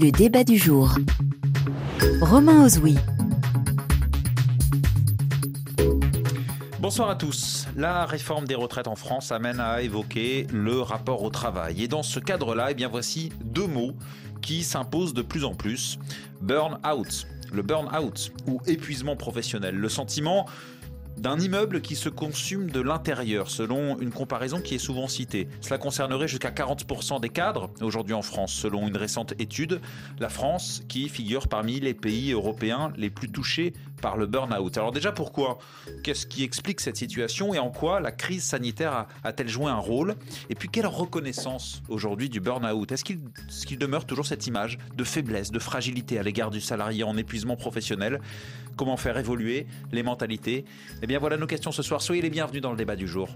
Le débat du jour. Romain Ozoui. Bonsoir à tous. La réforme des retraites en France amène à évoquer le rapport au travail. Et dans ce cadre-là, eh bien voici deux mots qui s'imposent de plus en plus. Burn out. Le burn out ou épuisement professionnel. Le sentiment d'un immeuble qui se consume de l'intérieur, selon une comparaison qui est souvent citée. Cela concernerait jusqu'à 40% des cadres aujourd'hui en France, selon une récente étude. La France qui figure parmi les pays européens les plus touchés par le burn-out. Alors déjà pourquoi? Qu'est-ce qui explique cette situation et en quoi la crise sanitaire a-t-elle joué un rôle? Et puis quelle reconnaissance aujourd'hui du burn-out? Est-ce qu'il demeure toujours cette image de faiblesse, de fragilité à l'égard du salarié en épuisement professionnel? Comment faire évoluer les mentalités Eh bien voilà nos questions ce soir. Soyez les bienvenus dans le débat du jour.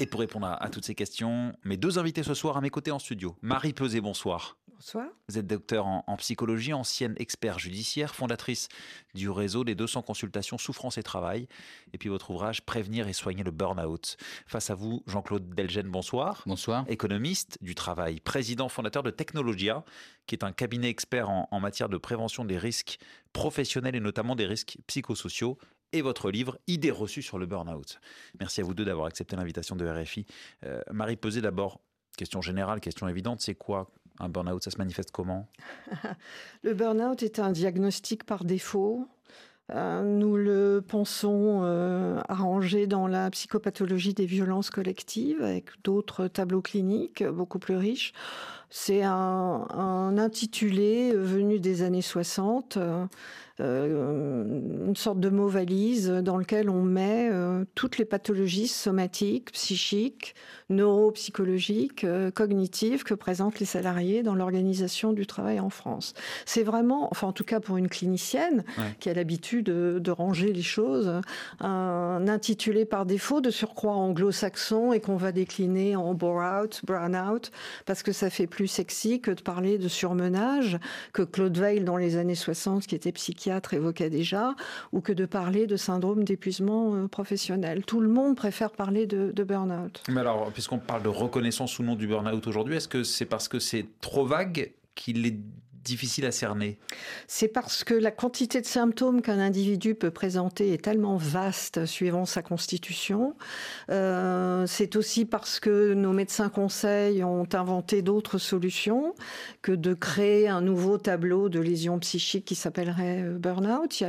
Et pour répondre à, toutes ces questions, mes deux invités ce soir à mes côtés en studio. Marie Peset, bonsoir. Bonsoir. Vous êtes docteur en, psychologie, ancienne expert judiciaire, fondatrice du réseau des 200 consultations souffrance et travail. Et puis votre ouvrage Prévenir et soigner le burn-out. Face à vous, Jean-Claude Delgen, bonsoir. Bonsoir. Économiste du travail, président fondateur de Technologia, qui est un cabinet expert en, en matière de prévention des risques professionnels et notamment des risques psychosociaux et votre livre Idées reçues sur le burn-out. Merci à vous deux d'avoir accepté l'invitation de RFI. Euh, Marie Pesé, d'abord, question générale, question évidente, c'est quoi un burn-out Ça se manifeste comment Le burn-out est un diagnostic par défaut. Euh, nous le pensons euh, arrangé dans la psychopathologie des violences collectives avec d'autres tableaux cliniques beaucoup plus riches. C'est un, un, intitulé venu des années 60 euh, une sorte de mot valise dans lequel on met euh, toutes les pathologies somatiques, psychiques, neuropsychologiques, euh, cognitives que présentent les salariés dans l'organisation du travail en France. C'est vraiment, enfin en tout cas pour une clinicienne qui a l'habitude de, ranger les choses, un intitulé par défaut de surcroît anglo-saxon et qu'on va décliner en bore-out, brown-out, parce que ça fait plus sexy que de parler de surmenage, que Claude Veil dans les années 60 qui était psychiatre évoquait déjà, ou que de parler de syndrome d'épuisement euh, professionnel. Tout le monde préfère parler de, de burn-out. Mais alors, puisqu'on parle de reconnaissance ou non du burn-out aujourd'hui, est-ce que c'est parce que c'est trop vague qu'il est difficile à cerner C'est parce que la quantité de symptômes qu'un individu peut présenter est tellement vaste suivant sa constitution. Euh, c'est aussi parce que nos médecins conseils ont inventé d'autres solutions que de créer un nouveau tableau de lésions psychiques qui s'appellerait euh, burn-out.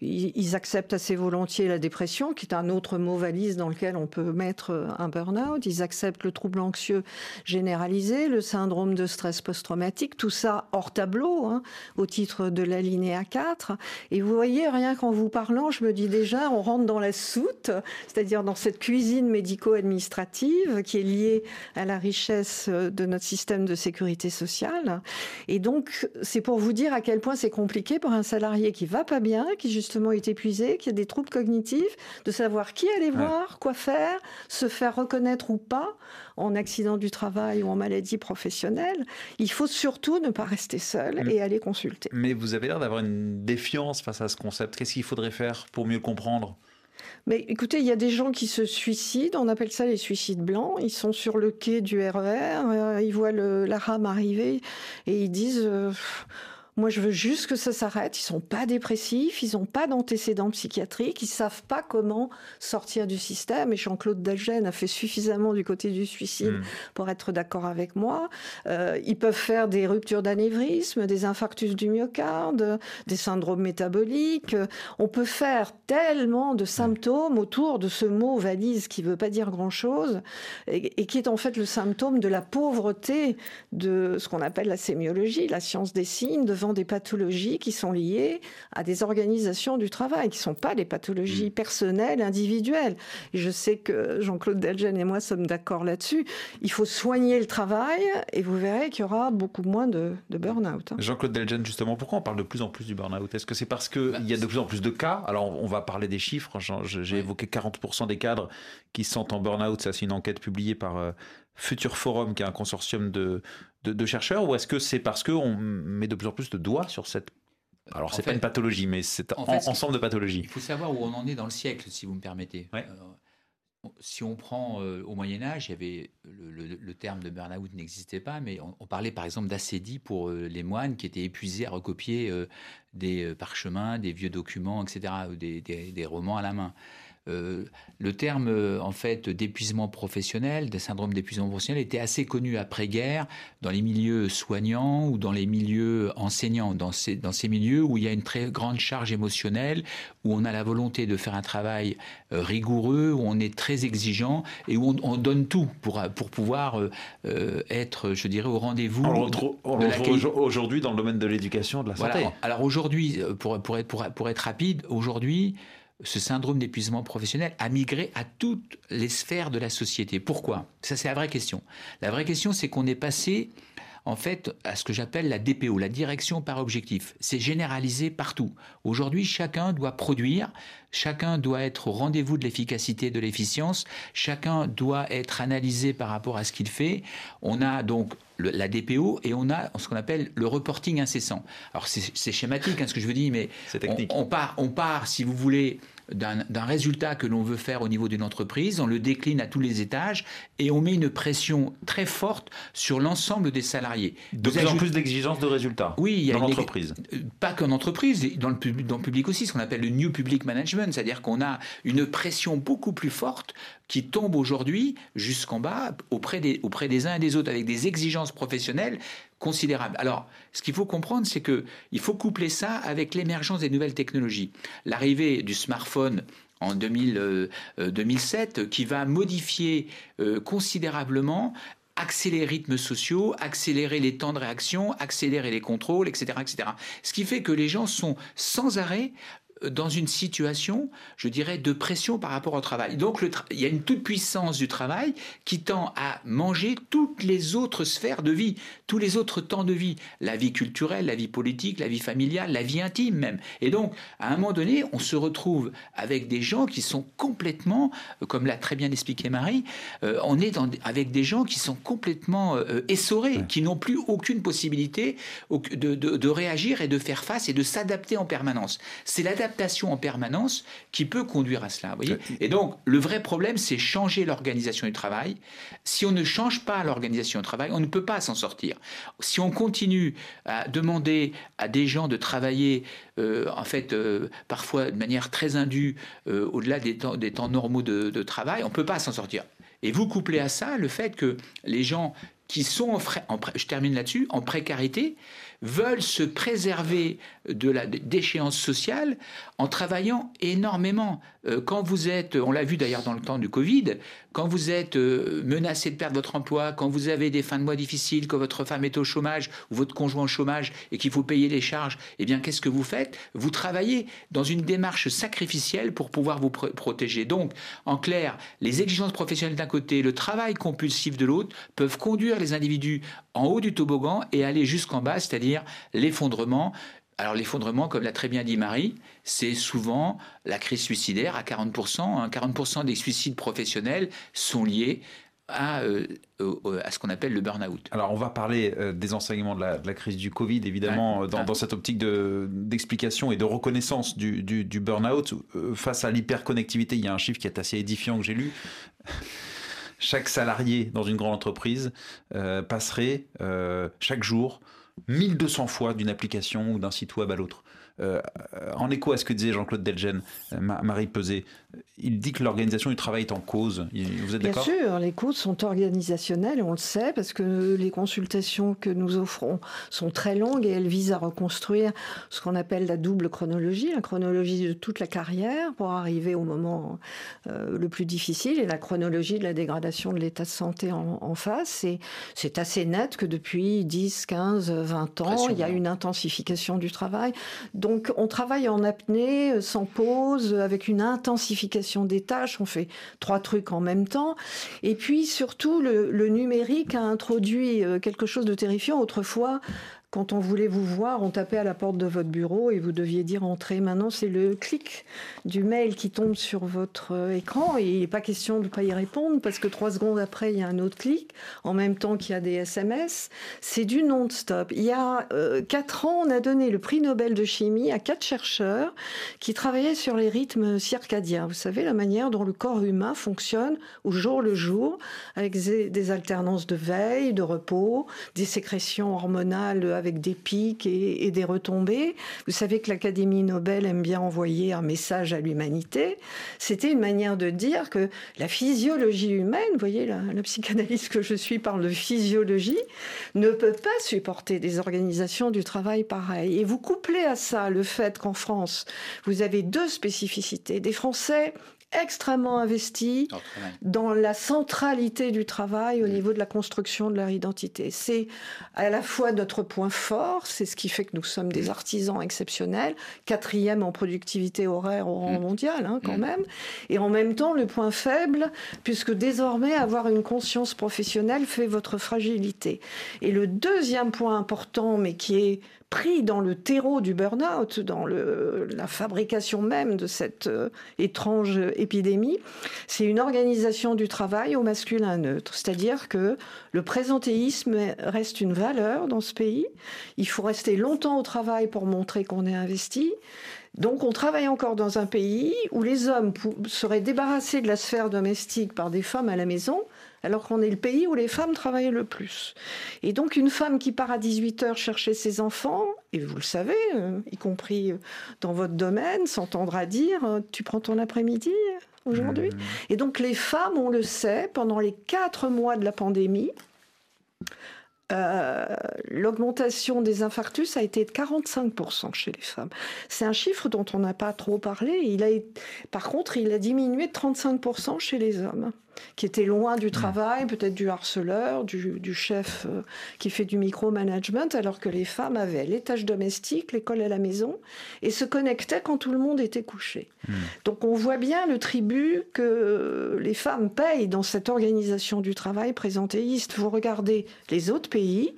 ils acceptent assez volontiers la dépression, qui est un autre mot valise dans lequel on peut mettre euh, un burn-out. Ils acceptent le trouble anxieux généralisé, le syndrome de stress post-traumatique, tout ça hors tableau hein, au titre de la linéa 4. Et vous voyez, rien qu'en vous parlant, je me dis déjà, on rentre dans la soute, c'est-à-dire dans cette cuisine médico-administrative qui est liée à la richesse de notre système de sécurité sociale. Et donc, c'est pour vous dire à quel point c'est compliqué pour un salarié qui va pas bien, qui justement est épuisé, qui a des troubles cognitifs, de savoir qui aller voir, quoi faire, se faire reconnaître ou pas en accident du travail ou en maladie professionnelle. Il faut surtout ne pas rester seul et aller consulter. Mais vous avez l'air d'avoir une défiance face à ce concept. Qu'est-ce qu'il faudrait faire pour mieux le comprendre? Mais écoutez, il y a des gens qui se suicident, on appelle ça les suicides blancs. Ils sont sur le quai du RER, euh, ils voient la rame arriver et ils disent euh, moi, je veux juste que ça s'arrête. Ils sont pas dépressifs, ils n'ont pas d'antécédents psychiatriques, ils savent pas comment sortir du système. Et Jean-Claude Dalgen a fait suffisamment du côté du suicide hmm. pour être d'accord avec moi. Euh, ils peuvent faire des ruptures d'anévrisme, des infarctus du myocarde, des syndromes métaboliques. On peut faire tellement de symptômes autour de ce mot valise qui veut pas dire grand-chose et, et qui est en fait le symptôme de la pauvreté de ce qu'on appelle la sémiologie, la science des signes, de des pathologies qui sont liées à des organisations du travail, qui ne sont pas des pathologies mm. personnelles, individuelles. Et je sais que Jean-Claude Delgen et moi sommes d'accord là-dessus. Il faut soigner le travail et vous verrez qu'il y aura beaucoup moins de, burn-out. Hein. Jean-Claude Delgen, justement, pourquoi on parle de plus en plus du burn-out? Est-ce que c'est parce qu'il y a de plus en plus de cas? Alors, on va parler des chiffres. J'ai évoqué 40% des cadres qui sont en burn-out. Ça, c'est une enquête publiée par euh, Futur Forum, qui est un consortium de, de, chercheurs, ou est-ce que c'est parce qu'on met de plus en plus de doigts sur cette alors, c'est pas une pathologie, mais c'est un ensemble de pathologies. Il faut savoir où on en est dans le siècle, si vous me permettez. Euh, si on prend au Moyen Âge, il y avait le, terme de burn-out n'existait pas, mais on, parlait par exemple d'acédie pour les moines qui étaient épuisés à recopier des parchemins, des vieux documents, etc., ou des romans à la main. Euh, le terme euh, en fait d'épuisement professionnel, de syndrome d'épuisement professionnel, était assez connu après-guerre dans les milieux soignants ou dans les milieux enseignants, dans ces, dans ces milieux où il y a une très grande charge émotionnelle, où on a la volonté de faire un travail euh, rigoureux, où on est très exigeant et où on, donne tout pour, pour pouvoir être, je dirais, au rendez-vous. On le retrouve aujourd'hui dans le domaine de l'éducation, de la santé. Alors aujourd'hui, pour, pour, être, pour, pour être rapide, aujourd'hui, ce syndrome d'épuisement professionnel a migré à toutes les sphères de la société. Pourquoi? Ça, c'est la vraie question. La vraie question, c'est qu'on est passé en fait à ce que j'appelle la DPO, la direction par objectif. C'est généralisé partout. Aujourd'hui, chacun doit produire, chacun doit être au rendez-vous de l'efficacité, de l'efficience, chacun doit être analysé par rapport à ce qu'il fait. On a donc la DPO et on a ce qu'on appelle le reporting incessant. Alors c'est schématique hein, ce que je veux dire, mais on, part, on part, si vous voulez, d'un résultat que l'on veut faire au niveau d'une entreprise, on le décline à tous les étages et on met une pression très forte sur l'ensemble des salariés. De plus en plus d'exigences de résultats oui, il y a dans l'entreprise. Euh, pas qu'en entreprise, dans le, dans le public aussi, ce qu'on appelle le New Public Management, c'est-à-dire qu'on a une pression beaucoup plus forte qui tombe aujourd'hui jusqu'en bas auprès des, auprès des uns et des autres avec des exigences professionnelles considérable. Alors, ce qu'il faut comprendre, c'est que il faut coupler ça avec l'émergence des nouvelles technologies. L'arrivée du smartphone en 2000, 2007 euh, euh, qui va modifier euh, considérablement accélérer les rythmes sociaux, accélérer les temps de réaction, accélérer les contrôles, etc., etc. Ce qui fait que les gens sont sans arrêt dans une situation, je dirais, de pression par rapport au travail. Donc il y a une toute-puissance du travail qui tend à manger toutes les autres sphères de vie, tous les autres temps de vie, la vie culturelle, la vie politique, la vie familiale, la vie intime même. Et donc, à un moment donné, on se retrouve avec des gens qui sont complètement, euh, comme l'a très bien expliqué Marie, euh, on est avec des gens qui sont complètement euh, essorés, qui n'ont plus aucune possibilité de, de, réagir et de faire face et de s'adapter en permanence. C'est l'adaptation en permanence qui peut conduire à cela. Voyez et donc, le vrai problème, c'est changer l'organisation du travail. Si on ne change pas l'organisation du travail, on ne peut pas s'en sortir. Si on continue à demander à des gens de travailler, euh, en fait, euh, parfois de manière très indue, euh, au-delà des temps, des temps normaux de, travail, on ne peut pas s'en sortir. Et vous couplez à ça le fait que les gens qui sont en, en je termine là-dessus, en précarité, veulent se préserver de la déchéance sociale en travaillant énormément. Euh, quand vous êtes, on l'a vu d'ailleurs dans le temps du Covid, quand vous êtes euh, menacé de perdre votre emploi, quand vous avez des fins de mois difficiles, que votre femme est au chômage ou votre conjoint au chômage et qu'il faut payer les charges, eh bien qu'est-ce que vous faites? Vous travaillez dans une démarche sacrificielle pour pouvoir vous protéger. Donc, en clair, les exigences professionnelles d'un côté, le travail compulsif de l'autre peuvent conduire les individus en haut du toboggan et aller jusqu'en bas, c'est-à-dire l'effondrement alors l'effondrement, comme l'a très bien dit Marie, c'est souvent la crise suicidaire à 40%. 40% hein. des suicides professionnels sont liés à, euh, à ce qu'on appelle le burn-out. Alors on va parler euh, des enseignements de la, crise du Covid, évidemment, euh, dans, cette optique d'explication et de reconnaissance du, du burn-out. face à l'hyperconnectivité, il y a un chiffre qui est assez édifiant que j'ai lu. Chaque salarié dans une grande entreprise passerait chaque jour 1200 fois d'une application ou d'un site web à l'autre. Euh, en écho à ce que disait Jean-Claude Delgen, euh, Marie Peset, il dit que l'organisation du travail est en cause. Vous êtes d'accord? Bien sûr, les causes sont organisationnelles, on le sait, parce que les consultations que nous offrons sont très longues et elles visent à reconstruire ce qu'on appelle la double chronologie, la chronologie de toute la carrière pour arriver au moment euh, le plus difficile et la chronologie de la dégradation de l'état de santé en, face. Et c'est assez net que depuis 10, 15, 20 ans, il y a une intensification du travail. Donc on travaille en apnée, sans pause, avec une intensification des tâches, on fait trois trucs en même temps. Et puis surtout, le, numérique a introduit euh, quelque chose de terrifiant. Autrefois, quand on voulait vous voir, on tapait à la porte de votre bureau et vous deviez dire entrer. Maintenant, c'est le clic du mail qui tombe sur votre euh, écran et il n'est pas question de ne pas y répondre parce que trois secondes après, il y a un autre clic en même temps qu'il y a des SMS. C'est du non-stop. Il y a euh, quatre ans, on a donné le prix Nobel de chimie à quatre chercheurs qui travaillaient sur les rythmes circadiens. Vous savez, la manière dont le corps humain fonctionne au jour le jour avec des alternances de veille, de repos, des sécrétions hormonales avec des pics et, des retombées. Vous savez que l'Académie Nobel aime bien envoyer un message à l'humanité. C'était une manière de dire que la physiologie humaine, voyez, la, la psychanalyse que je suis parle de physiologie, ne peut pas supporter des organisations du travail pareilles. Et vous couplez à ça le fait qu'en France, vous avez deux spécificités. Des Français extrêmement investis dans la centralité du travail au niveau de la construction de leur identité. C'est à la fois notre point fort, c'est ce qui fait que nous sommes des artisans exceptionnels, quatrième en productivité horaire au rang mm. mondial hein, quand mm. même, et en même temps le point faible, puisque désormais avoir une conscience professionnelle fait votre fragilité. Et le deuxième point important, mais qui est pris dans le terreau du burn-out, dans la fabrication même de cette euh, étrange épidémie, c'est une organisation du travail au masculin neutre. C'est-à-dire que le présentéisme reste une valeur dans ce pays. Il faut rester longtemps au travail pour montrer qu'on est investi. Donc on travaille encore dans un pays où les hommes seraient débarrassés de la sphère domestique par des femmes à la maison, alors qu'on est le pays où les femmes travaillent le plus. Et donc une femme qui part à 18 heures chercher ses enfants, et vous le savez, euh, y compris euh, dans votre domaine, s'entendra dire, euh, tu prends ton après-midi aujourd'hui. Mmh? Et donc les femmes, on le sait, pendant les quatre mois de la pandémie, l'augmentation des infarctus a été de 45% chez les femmes. C'est un chiffre dont on n'a pas trop parlé. Il a, par contre, il a diminué de 35% chez les hommes qui étaient loin du travail, peut-être du harceleur, du, chef euh, qui fait du micromanagement, alors que les femmes avaient les tâches domestiques, l'école à la maison, et se connectaient quand tout le monde était couché. Hmm. Donc on voit bien le tribut que les femmes payent dans cette organisation du travail présentéiste. Vous regardez les autres pays,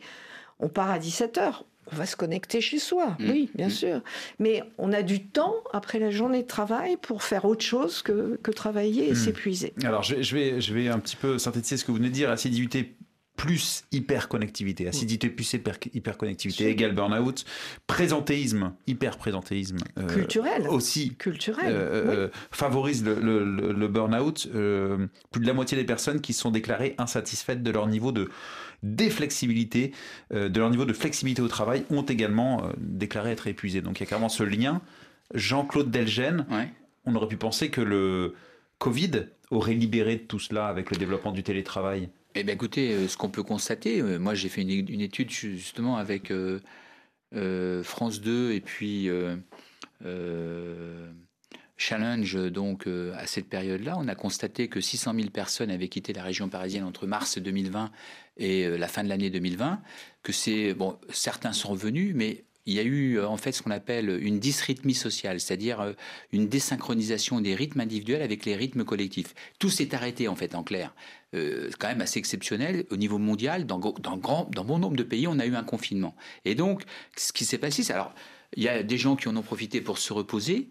on part à 17 heures on va se connecter chez soi, mmh. oui, bien mmh. sûr. Mais on a du temps après la journée de travail pour faire autre chose que, travailler et mmh. s'épuiser. Alors, je, vais, je vais un petit peu synthétiser ce que vous venez de dire. Plus hyperconnectivité, acidité plus hyperconnectivité égale burn-out, présentéisme, hyper-présentéisme euh, culturel aussi culturel euh, euh, favorise le, le, le burn-out. plus de la moitié des personnes qui sont déclarées insatisfaites de leur niveau de déflexibilité, de leur niveau de flexibilité au travail, ont également déclaré être épuisés. Donc il y a clairement ce lien. Jean-Claude Delgène, on aurait pu penser que le Covid aurait libéré de tout cela avec le développement du télétravail. Eh bien, écoutez, euh, ce qu'on peut constater, moi j'ai fait une, étude justement avec France 2 et puis Challenge, donc, euh, à cette période-là, on a constaté que 600 000 personnes avaient quitté la région parisienne entre mars 2020 et euh, la fin de l'année 2020. Que c'est, bon, certains sont revenus, mais il y a eu euh, en fait ce qu'on appelle une dysrythmie sociale, c'est-à-dire une désynchronisation des rythmes individuels avec les rythmes collectifs. Tout s'est arrêté en fait en clair. Euh, quand même assez exceptionnel au niveau mondial. Dans, dans, grand, dans bon nombre de pays, on a eu un confinement. Et donc, ce qui s'est passé, c'est alors il y a des gens qui en ont profité pour se reposer.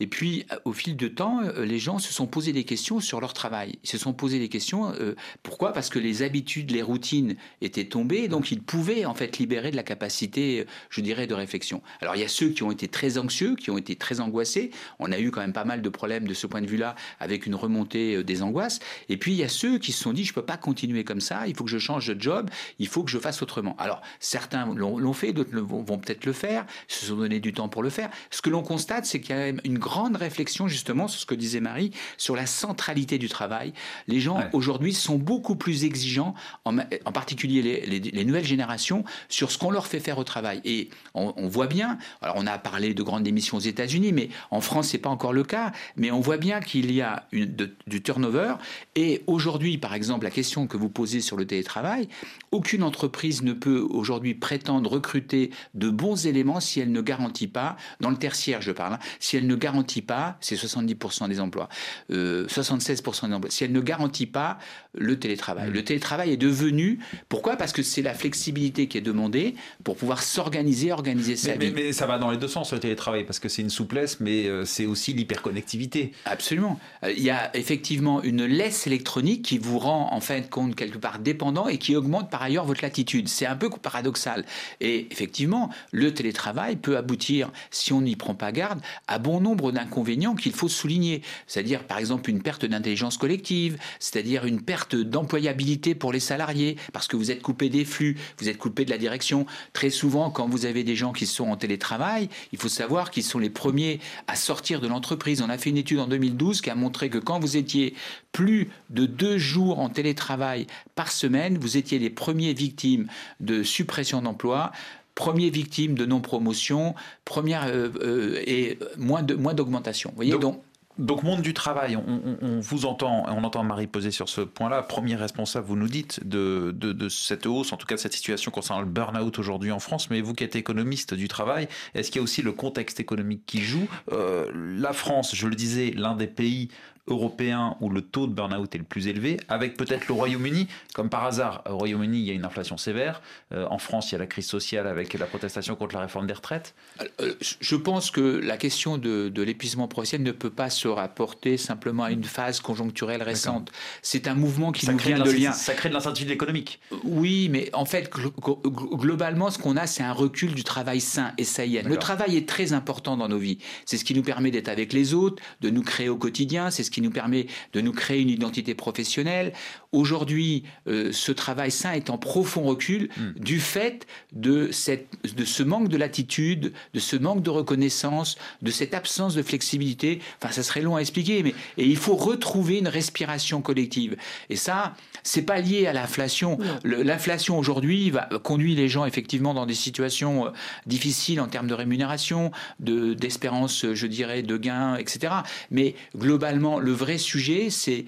Et puis, au fil de temps, euh, les gens se sont posé des questions sur leur travail. Ils se sont posé des questions. Euh, pourquoi? Parce que les habitudes, les routines étaient tombées, donc ils pouvaient en fait libérer de la capacité, je dirais, de réflexion. Alors, il y a ceux qui ont été très anxieux, qui ont été très angoissés. On a eu quand même pas mal de problèmes de ce point de vue-là, avec une remontée euh, des angoisses. Et puis, il y a ceux qui se sont dit, je peux pas continuer comme ça. Il faut que je change de job. Il faut que je fasse autrement. Alors, certains l'ont fait, d'autres vont peut-être le faire. Se sont donné du temps pour le faire. Ce que l'on constate, c'est qu'il y a une grande réflexion justement sur ce que disait Marie, sur la centralité du travail. Les gens aujourd'hui sont beaucoup plus exigeants, en, en particulier les, les, nouvelles générations, sur ce qu'on leur fait faire au travail. Et on, on, voit bien, alors on a parlé de grandes démissions aux États-Unis, mais en France c'est pas encore le cas, mais on voit bien qu'il y a une, du turnover. Et aujourd'hui, par exemple, la question que vous posez sur le télétravail, aucune entreprise ne peut aujourd'hui prétendre recruter de bons éléments si elle ne garantit pas, dans le tertiaire je parle, hein, si elle ne garantit pas, c'est 70% des emplois, 76% des emplois, si elle ne garantit pas le télétravail. Le télétravail est devenu, pourquoi? Parce que c'est la flexibilité qui est demandée pour pouvoir s'organiser, organiser sa mais, vie. Mais, ça va dans les deux sens le télétravail, parce que c'est une souplesse, mais c'est aussi l'hyperconnectivité. Absolument. Il y a effectivement une laisse électronique qui vous rend en fin de compte quelque part dépendant et qui augmente par ailleurs votre latitude. C'est un peu paradoxal. Et effectivement, le télétravail peut aboutir, si on n'y prend pas garde, à bon nombre d'inconvénients qu'il faut souligner. C'est-à-dire par exemple une perte d'intelligence collective, c'est-à-dire une perte d'employabilité pour les salariés, parce que vous êtes coupé des flux, vous êtes coupé de la direction. Très souvent, quand vous avez des gens qui sont en télétravail, il faut savoir qu'ils sont les premiers à sortir de l'entreprise. On a fait une étude en 2012 qui a montré que quand vous étiez plus de deux jours en télétravail par semaine, vous étiez les premiers victimes de suppression d'emploi premières victimes de non-promotion, première euh, euh, et moins de moins d'augmentation. voyez donc, donc, monde du travail, on, vous entend, on entend Marie poser sur ce point-là. Premier responsable, vous nous dites, de, de, cette hausse, en tout cas de cette situation concernant le burn-out aujourd'hui en France. Mais vous qui êtes économiste du travail, est-ce qu'il y a aussi le contexte économique qui joue? Euh, La France, je le disais, l'un des pays européen où le taux de burn-out est le plus élevé, avec peut-être le Royaume-Uni. Comme par hasard, au Royaume-Uni, il y a une inflation sévère. Euh, en France, il y a la crise sociale avec la protestation contre la réforme des retraites. Euh, je pense que la question de, l'épuisement professionnel ne peut pas se rapporter simplement à une phase conjoncturelle récente. C'est un mouvement qui nous vient de lien. Ça crée de l'incertitude économique. Oui, mais en fait, globalement, ce qu'on a, c'est un recul du travail sain et saillant. Le travail est très important dans nos vies. C'est ce qui nous permet d'être avec les autres, de nous créer au quotidien. C'est ce qui nous permet de nous créer une identité professionnelle. Aujourd'hui, euh, ce travail sain est en profond recul hmm. du fait de, cette, de ce manque de latitude, de ce manque de reconnaissance, de cette absence de flexibilité. Enfin, ça serait long à expliquer, mais et il faut retrouver une respiration collective. Et ça, c'est pas lié à l'inflation. L'inflation aujourd'hui va conduit les gens effectivement dans des situations euh, difficiles en termes de rémunération, de d'espérance, je dirais, de gains, etc. Mais globalement, le vrai sujet, c'est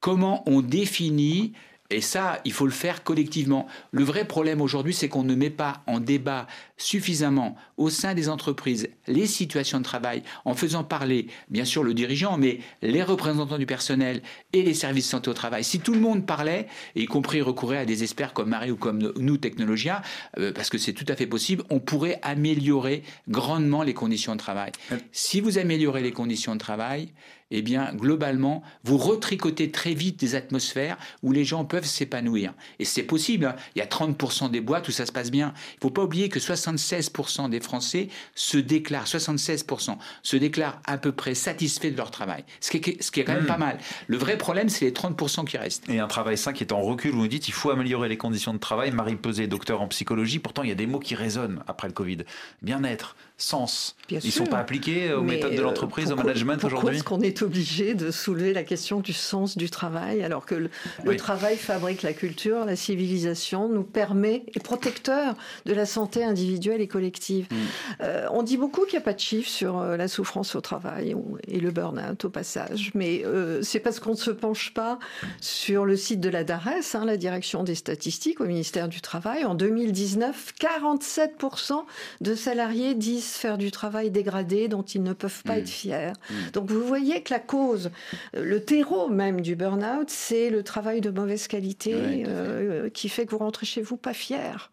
comment on définit et ça, il faut le faire collectivement. Le vrai problème aujourd'hui, c'est qu'on ne met pas en débat suffisamment au sein des entreprises les situations de travail en faisant parler, bien sûr, le dirigeant, mais les représentants du personnel et les services de santé au travail. Si tout le monde parlait, y compris recourir à des experts comme Marie ou comme nous, Technologia, euh, parce que c'est tout à fait possible, on pourrait améliorer grandement les conditions de travail. Si vous améliorez les conditions de travail, eh bien, globalement, vous retricotez très vite des atmosphères où les gens peuvent s'épanouir. Et c'est possible. Hein. Il y a 30% des boîtes où ça se passe bien. Il ne faut pas oublier que 76% des Français se déclarent, 76% se déclarent à peu près satisfaits de leur travail. Ce qui est, ce qui est quand même hmm. pas mal. Le vrai problème, c'est les 30% qui restent. Et un travail sain qui est en recul, vous nous dites, il faut améliorer les conditions de travail. Marie Pesé, docteur en psychologie. Pourtant, il y a des mots qui résonnent après le Covid. Bien-être, sens. Ils ne sont pas appliqués aux méthodes de l'entreprise, au management aujourd'hui Pourquoi est-ce qu'on est obligé de soulever la question du sens du travail alors que le, travail fabrique la culture, la civilisation, nous permet, est protecteur de la santé individuelle et collective mm. euh, On dit beaucoup qu'il n'y a pas de chiffres sur euh, la souffrance au travail et le burn-out au passage, mais euh, c'est parce qu'on ne se penche pas sur le site de la DARES, hein, la direction des statistiques au ministère du Travail. En 2019, 47% de salariés disent faire du travail dégradé dont ils ne peuvent pas mm. être fiers. Mm. Donc vous voyez que la cause, le terreau même du burn-out, c'est le travail de mauvaise qualité euh, qui fait que vous rentrez chez vous pas fier.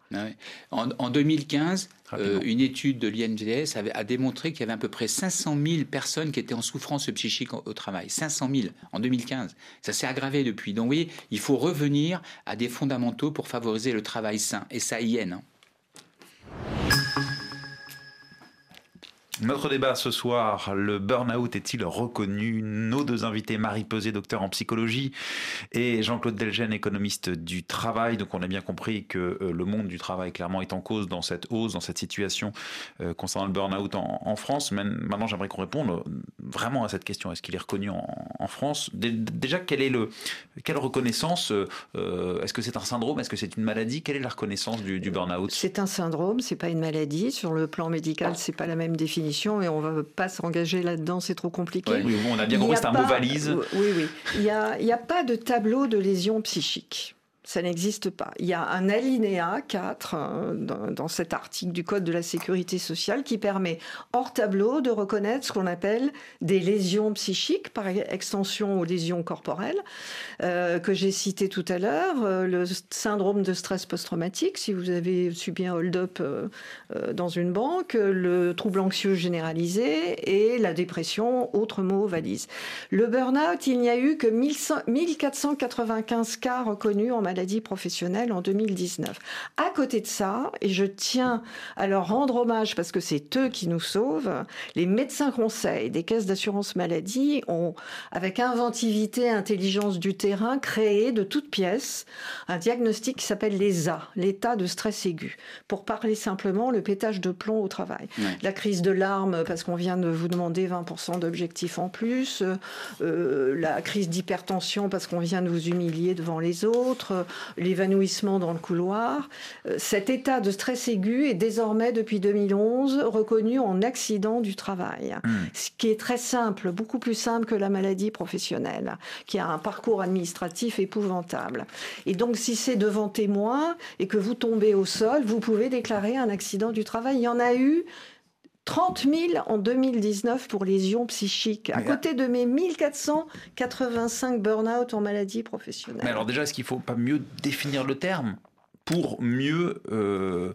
En, 2015, euh, une étude de l'INGS a démontré qu'il y avait à peu près 500 000 personnes qui étaient en souffrance psychique au, travail. 500 000 en 2015. Ça s'est aggravé depuis. Donc, oui, il faut revenir à des fondamentaux pour favoriser le travail sain. Et ça y est. Notre débat ce soir, le burn-out est-il reconnu? Nos deux invités, Marie Pesé, docteur en psychologie, et Jean-Claude Delgène, économiste du travail. Donc on a bien compris que euh, le monde du travail clairement est en cause dans cette hausse, dans cette situation euh, concernant le burn-out en, France. Maintenant j'aimerais qu'on réponde euh, vraiment à cette question. Est-ce qu'il est reconnu en, France? Déjà, quelle est le, quelle reconnaissance Est-ce que c'est un syndrome? Est-ce que c'est une maladie? Quelle est la reconnaissance du, du burn-out? C'est un syndrome, c'est pas une maladie. Sur le plan médical, c'est pas la même définition et on ne va pas s'engager là-dedans, c'est trop compliqué. oui, on a bien compris, c'est un mot valise. Oui, oui. Il n'y a, a, pas de tableau de lésions psychiques. Ça n'existe pas. Il y a un alinéa 4 euh, dans, cet article du Code de la sécurité sociale qui permet, hors tableau, de reconnaître ce qu'on appelle des lésions psychiques, par extension aux lésions corporelles, euh, que j'ai cité tout à l'heure, euh, le syndrome de stress post-traumatique, si vous avez subi un hold-up dans une banque, le trouble anxieux généralisé et la dépression, autre mot valise. Le burn-out, il n'y a eu que 1495 cas reconnus en maladie maladie professionnelle en 2019. À côté de ça, et je tiens à leur rendre hommage parce que c'est eux qui nous sauvent, les médecins conseils des caisses d'assurance maladie ont, avec inventivité et intelligence du terrain, créé de toutes pièces un diagnostic qui s'appelle l'ESA, l'état de stress aigu. Pour parler simplement, le pétage de plomb au travail. La crise de larmes parce qu'on vient de vous demander 20% d'objectifs en plus, euh, la crise d'hypertension parce qu'on vient de vous humilier devant les autres, l'évanouissement dans le couloir. Euh, cet état de stress aigu est désormais, depuis 2011, reconnu en accident du travail. Hmm. Ce qui est très simple, beaucoup plus simple que la maladie professionnelle, qui a un parcours administratif épouvantable. Et donc, si c'est devant témoin et que vous tombez au sol, vous pouvez déclarer un accident du travail. Il y en a eu 30 000 en 2019 pour lésions psychiques, à côté de mes 1485 burn-out en maladie professionnelle. Mais alors déjà, est-ce qu'il ne faut pas mieux définir le terme? Pour mieux euh,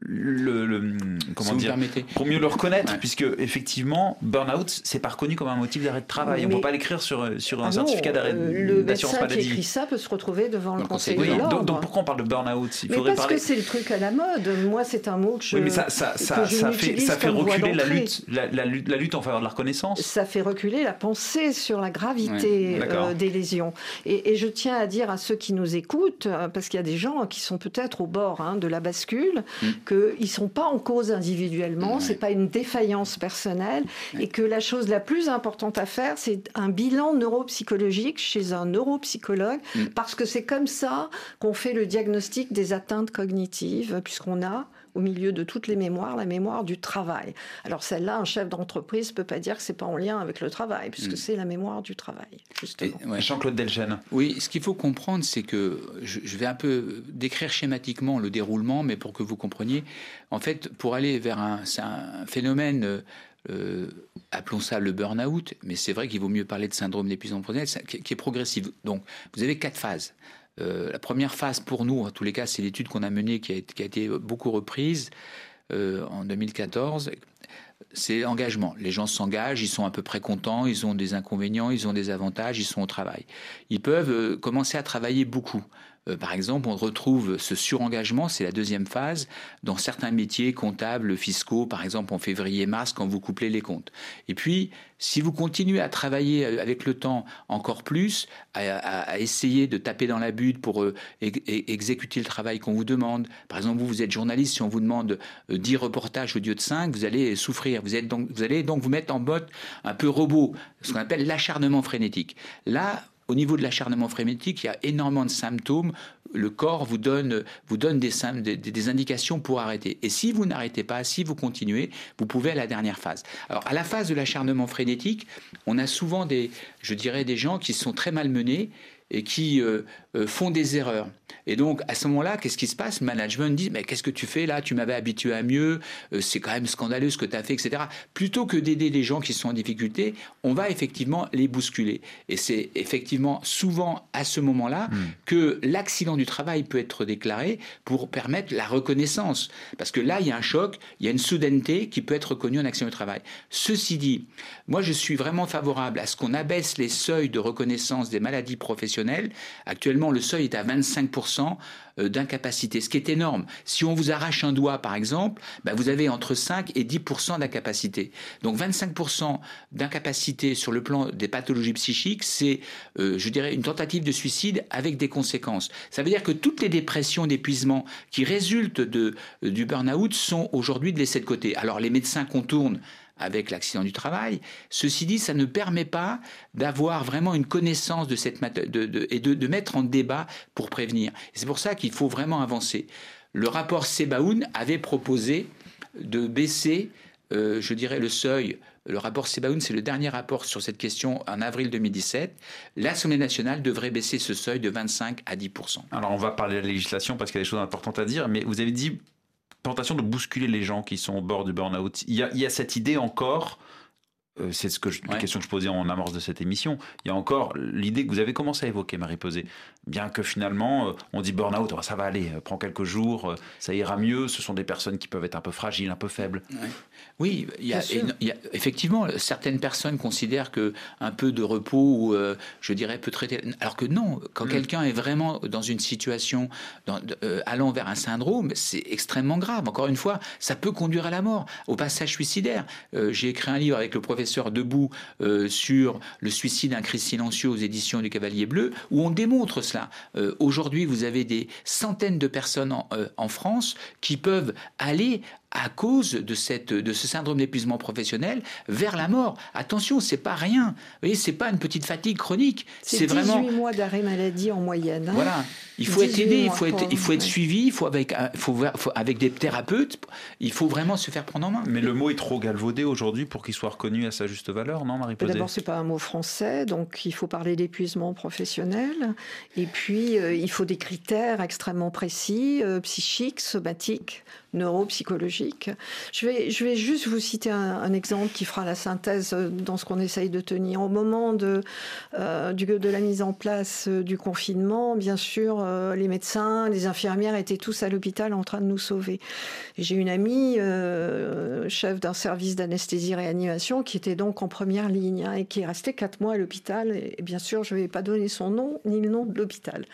le, comment dire pour mieux le reconnaître puisque effectivement burn-out c'est pas reconnu comme un motif d'arrêt de travail. On ne peut pas l'écrire sur sur un ah certificat d'arrêt euh, d'assurance maladie. Le médecin qui écrit ça peut se retrouver devant le conseil de donc, donc, pourquoi on parle de burn-out? Mais parce que c'est le truc à la mode. Moi c'est un mot que je oui, mais ça ça, ça, ça fait ça fait reculer la lutte, la, lutte la lutte en faveur de la reconnaissance. Ça fait reculer la pensée sur la gravité euh, des lésions. Et, et je tiens à dire à ceux qui nous écoutent parce qu'il y a des gens qui sont peut être au bord hein, de la bascule, mm. qu'ils ne sont pas en cause individuellement, ce n'est pas une défaillance personnelle, et que la chose la plus importante à faire, c'est un bilan neuropsychologique chez un neuropsychologue, mm. parce que c'est comme ça qu'on fait le diagnostic des atteintes cognitives, puisqu'on a au milieu de toutes les mémoires, la mémoire du travail. Alors celle-là, un chef d'entreprise ne peut pas dire que c'est pas en lien avec le travail, puisque mm. c'est la mémoire du travail. Jean-Claude Delgen. Oui, ce qu'il faut comprendre, c'est que je, vais un peu décrire schématiquement le déroulement, mais pour que vous compreniez, en fait, pour aller vers un, un phénomène euh, appelons ça le burn-out, mais c'est vrai qu'il vaut mieux parler de syndrome d'épuisement professionnel, qui, est progressif. Donc, vous avez quatre phases. Euh, la première phase pour nous, en tous les cas, c'est l'étude qu'on a menée qui a, été beaucoup reprise euh, en 2014. C'est l'engagement. Les gens s'engagent, ils sont à peu près contents, ils ont des inconvénients, ils ont des avantages, ils sont au travail. Ils peuvent euh, commencer à travailler beaucoup. Euh, par exemple, on retrouve ce surengagement, c'est la deuxième phase, dans certains métiers comptables, fiscaux, par exemple en février-mars, quand vous couplez les comptes. Et puis, si vous continuez à travailler avec le temps encore plus, à, essayer de taper dans la butte pour euh, exécuter le travail qu'on vous demande, par exemple, vous, vous êtes journaliste, si on vous demande 10 euh, reportages au lieu de 5, vous allez souffrir. Vous, êtes donc, vous allez donc vous mettre en mode un peu robot, ce qu'on appelle l'acharnement frénétique. Là, au niveau de l'acharnement frénétique, il y a énormément de symptômes. Le corps vous donne, vous donne des, des, indications pour arrêter. Et si vous n'arrêtez pas, si vous continuez, vous pouvez à la dernière phase. Alors, à la phase de l'acharnement frénétique, on a souvent des, je dirais, des gens qui sont très malmenés et qui euh, euh, font des erreurs. Et donc, à ce moment-là, qu'est-ce qui se passe? Le management dit, mais qu'est-ce que tu fais là? Tu m'avais habitué à mieux, euh, c'est quand même scandaleux ce que tu as fait, etc. Plutôt que d'aider les gens qui sont en difficulté, on va effectivement les bousculer. Et c'est effectivement souvent à ce moment-là hmm. que l'accident du travail peut être déclaré pour permettre la reconnaissance. Parce que là, il y a un choc, il y a une soudaineté qui peut être reconnue en accident du travail. Ceci dit, moi, je suis vraiment favorable à ce qu'on abaisse les seuils de reconnaissance des maladies professionnelles. Actuellement, le seuil est à 25% euh, d'incapacité, ce qui est énorme. Si on vous arrache un doigt, par exemple, bah, vous avez entre 5 et 10% d'incapacité. Donc 25% d'incapacité sur le plan des pathologies psychiques, c'est, euh, je dirais, une tentative de suicide avec des conséquences. Ça veut dire que toutes les dépressions d'épuisement qui résultent de, du burn-out sont aujourd'hui laissées de côté. Alors les médecins contournent avec l'accident du travail. Ceci dit, ça ne permet pas d'avoir vraiment une connaissance de cette de, et de, mettre en débat pour prévenir. C'est pour ça qu'il faut vraiment avancer. Le rapport Sebaoun avait proposé de baisser, euh, je dirais, le seuil le rapport Sebaoun, c'est le dernier rapport sur cette question en avril 2017, l'Assemblée nationale devrait baisser ce seuil de 25 à 10% Alors on va parler de la législation parce qu'il y a des choses importantes à dire, mais vous avez dit tentation de bousculer les gens qui sont au bord du burn-out. Il, il y a, cette idée encore euh, c'est ce que la question que je posais en amorce de cette émission. Il y a encore l'idée que vous avez commencé à évoquer, Marie Pesé. Bien que finalement, euh, on dit burn-out, oh, ça va aller, euh, prends quelques jours, ça ira mieux. Ce sont des personnes qui peuvent être un peu fragiles, un peu faibles. Oui, il y, a, effectivement certaines personnes considèrent que un peu de repos, je dirais, peut traiter. Alors que non, quand mm. quelqu'un est vraiment dans une situation allant vers un syndrome, c'est extrêmement grave. Encore une fois, ça peut conduire à la mort, au passage suicidaire. J'ai écrit un livre avec le professeur Debout euh, sur le suicide, un cri silencieux aux éditions du Cavalier Bleu, où on démontre cela. Euh, aujourd'hui, vous avez des centaines de personnes en, euh, en France qui peuvent aller à cause de, cette, de ce syndrome d'épuisement professionnel vers la mort. Attention, c'est pas rien. Vous voyez, c'est pas une petite fatigue chronique. C'est vraiment 18 mois d'arrêt maladie en moyenne. Hein. Voilà. Il faut être aidé, il faut être, il faut être suivi, il faut avec, faut, avec des thérapeutes, il faut vraiment se faire prendre en main. Mais le mot est trop galvaudé aujourd'hui pour qu'il soit reconnu à sa juste valeur, non, Marie D'abord, c'est pas un mot français, donc il faut parler d'épuisement professionnel. Et puis, euh, il faut des critères extrêmement précis, euh, psychiques, somatiques, Je vais, juste vous citer un, exemple qui fera la synthèse dans ce qu'on essaye de tenir. Au moment de, euh, la mise en place euh, du confinement, bien sûr, euh, les médecins, les infirmières étaient tous à l'hôpital en train de nous sauver. J'ai une amie, chef d'un service d'anesthésie-réanimation, qui était donc en première ligne hein, et qui est restée quatre mois à l'hôpital. Et, bien sûr, je ne vais pas donner son nom ni le nom de l'hôpital.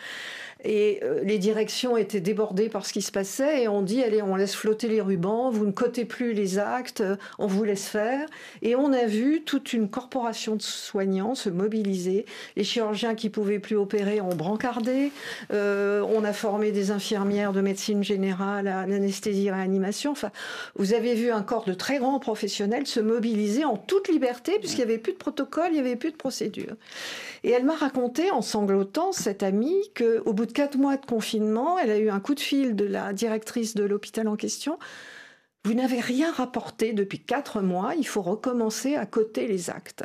Et euh, les directions étaient débordées par ce qui se passait et on dit allez, on laisse flotter les rubans, vous ne cotez plus les actes, on vous laisse faire. Et on a vu toute une corporation de soignants se mobiliser. Les chirurgiens qui pouvaient plus opérer ont brancardé. Euh, on a formé des infirmières de médecine générale à l'anesthésie-réanimation. Enfin, vous avez vu un corps de très grands professionnels se mobiliser en toute liberté puisqu'il n'y avait plus de protocole, il n'y avait plus de procédure. Et elle m'a raconté en sanglotant, cette amie, qu'au bout de quatre mois de confinement, elle a eu un coup de fil de la directrice de l'hôpital en question. Vous n'avez rien rapporté depuis quatre mois, il faut recommencer à coter les actes.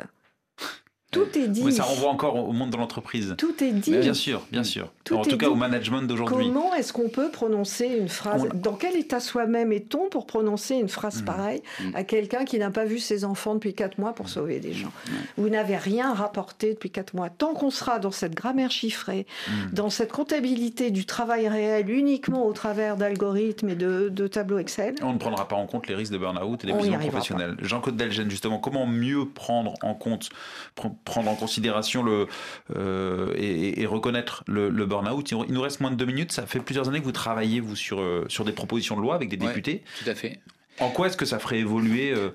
Tout est dit. Mais ça renvoie encore au monde de l'entreprise. Tout est dit. bien sûr, bien sûr. en tout cas, au management d'aujourd'hui. Comment est-ce qu'on peut prononcer une phrase Dans quel état soi-même est-on pour prononcer une phrase mmh. pareille mmh. à quelqu'un qui n'a pas vu ses enfants depuis quatre mois pour sauver des gens mmh. Vous n'avez rien rapporté depuis quatre mois. Tant qu'on sera dans cette grammaire chiffrée, dans cette comptabilité du travail réel uniquement au travers d'algorithmes et de, tableaux Excel, on ne prendra pas en compte les risques de burn-out et d'épuisement professionnel. Jean-Claude Delgen, justement, comment mieux prendre en compte prendre en considération le, euh, et, reconnaître le, burn-out. Il nous reste moins de deux minutes. Ça fait plusieurs années que vous travaillez, vous, sur, euh, sur des propositions de loi avec des députés. tout à fait. En quoi est-ce que ça ferait évoluer euh,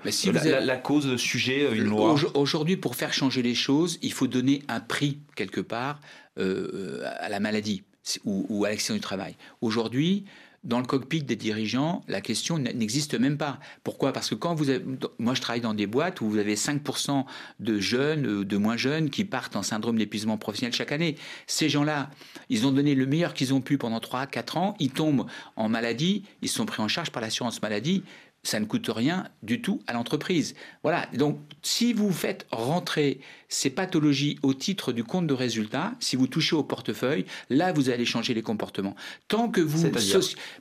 la, cause, le sujet, une loi? Aujourd'hui, pour faire changer les choses, il faut donner un prix, quelque part, à la maladie ou, ou à l'accident du travail. Aujourd'hui, dans le cockpit des dirigeants, la question n'existe même pas. Pourquoi? Parce que quand vous avez, moi je travaille dans des boîtes où vous avez 5% de jeunes, euh, de moins jeunes qui partent en syndrome d'épuisement professionnel chaque année. Ces gens-là, ils ont donné le meilleur qu'ils ont pu pendant 3 4 ans, ils tombent en maladie, ils sont pris en charge par l'assurance maladie ça ne coûte rien du tout à l'entreprise. Voilà, donc si vous faites rentrer ces pathologies au titre du compte de résultat, si vous touchez au portefeuille, là vous allez changer les comportements. Tant que vous,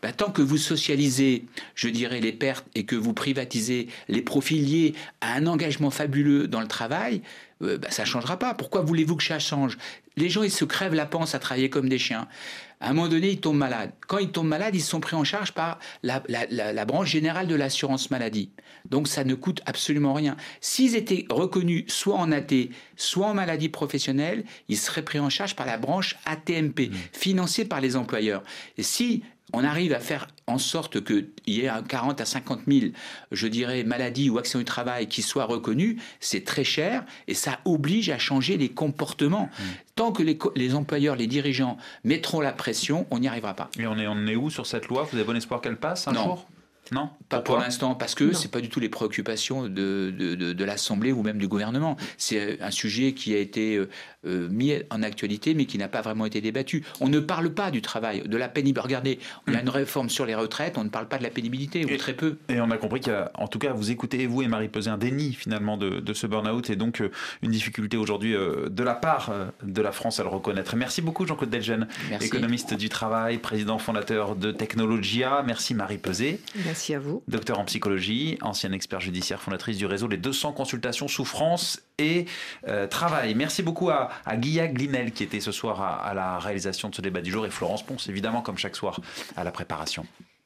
bah, tant que vous socialisez, je dirais, les pertes et que vous privatisez les profits liés à un engagement fabuleux dans le travail, euh, bah, ça ne changera pas. Pourquoi voulez-vous que ça change? Les gens, ils se crèvent la panse à travailler comme des chiens. À un moment donné, ils tombent malades. Quand ils tombent malades, ils sont pris en charge par la, branche générale de l'assurance maladie. Donc ça ne coûte absolument rien. S'ils étaient reconnus soit en AT, soit en maladie professionnelle, ils seraient pris en charge par la branche ATMP, mmh. financée par les employeurs. Et si on arrive à faire en sorte qu'il y ait 40 à 50 000, je dirais, maladies ou actions du travail qui soient reconnues, c'est très cher et ça oblige à changer les comportements. Mmh. Tant que les, employeurs, les dirigeants mettront la pression, on n'y arrivera pas. Et on est, on est où sur cette loi? Vous avez bon espoir qu'elle passe un non. jour? Non Pas pour l'instant, parce que ce n'est pas du tout les préoccupations de, de, de, l'Assemblée ou même du gouvernement. C'est un sujet qui a été euh, euh, mis en actualité, mais qui n'a pas vraiment été débattu. On ne parle pas du travail, de la pénibilité. Regardez, il y a une réforme sur les retraites, on ne parle pas de la pénibilité, ou très peu. Et on a compris qu'en tout cas, vous écoutez, vous et Marie Pesé, un déni finalement de, de ce burn-out, et donc une difficulté aujourd'hui de la part de la France à le reconnaître. Merci beaucoup Jean-Claude Delgen, économiste du travail, président fondateur de Technologia. Merci Marie Pesé. Merci à vous. Docteur en psychologie, ancienne expert judiciaire, fondatrice du réseau Les 200 consultations souffrance et euh, travail. Merci beaucoup à, à Guilla Glinel qui était ce soir à, à la réalisation de ce débat du jour et Florence Ponce, évidemment, comme chaque soir, à la préparation.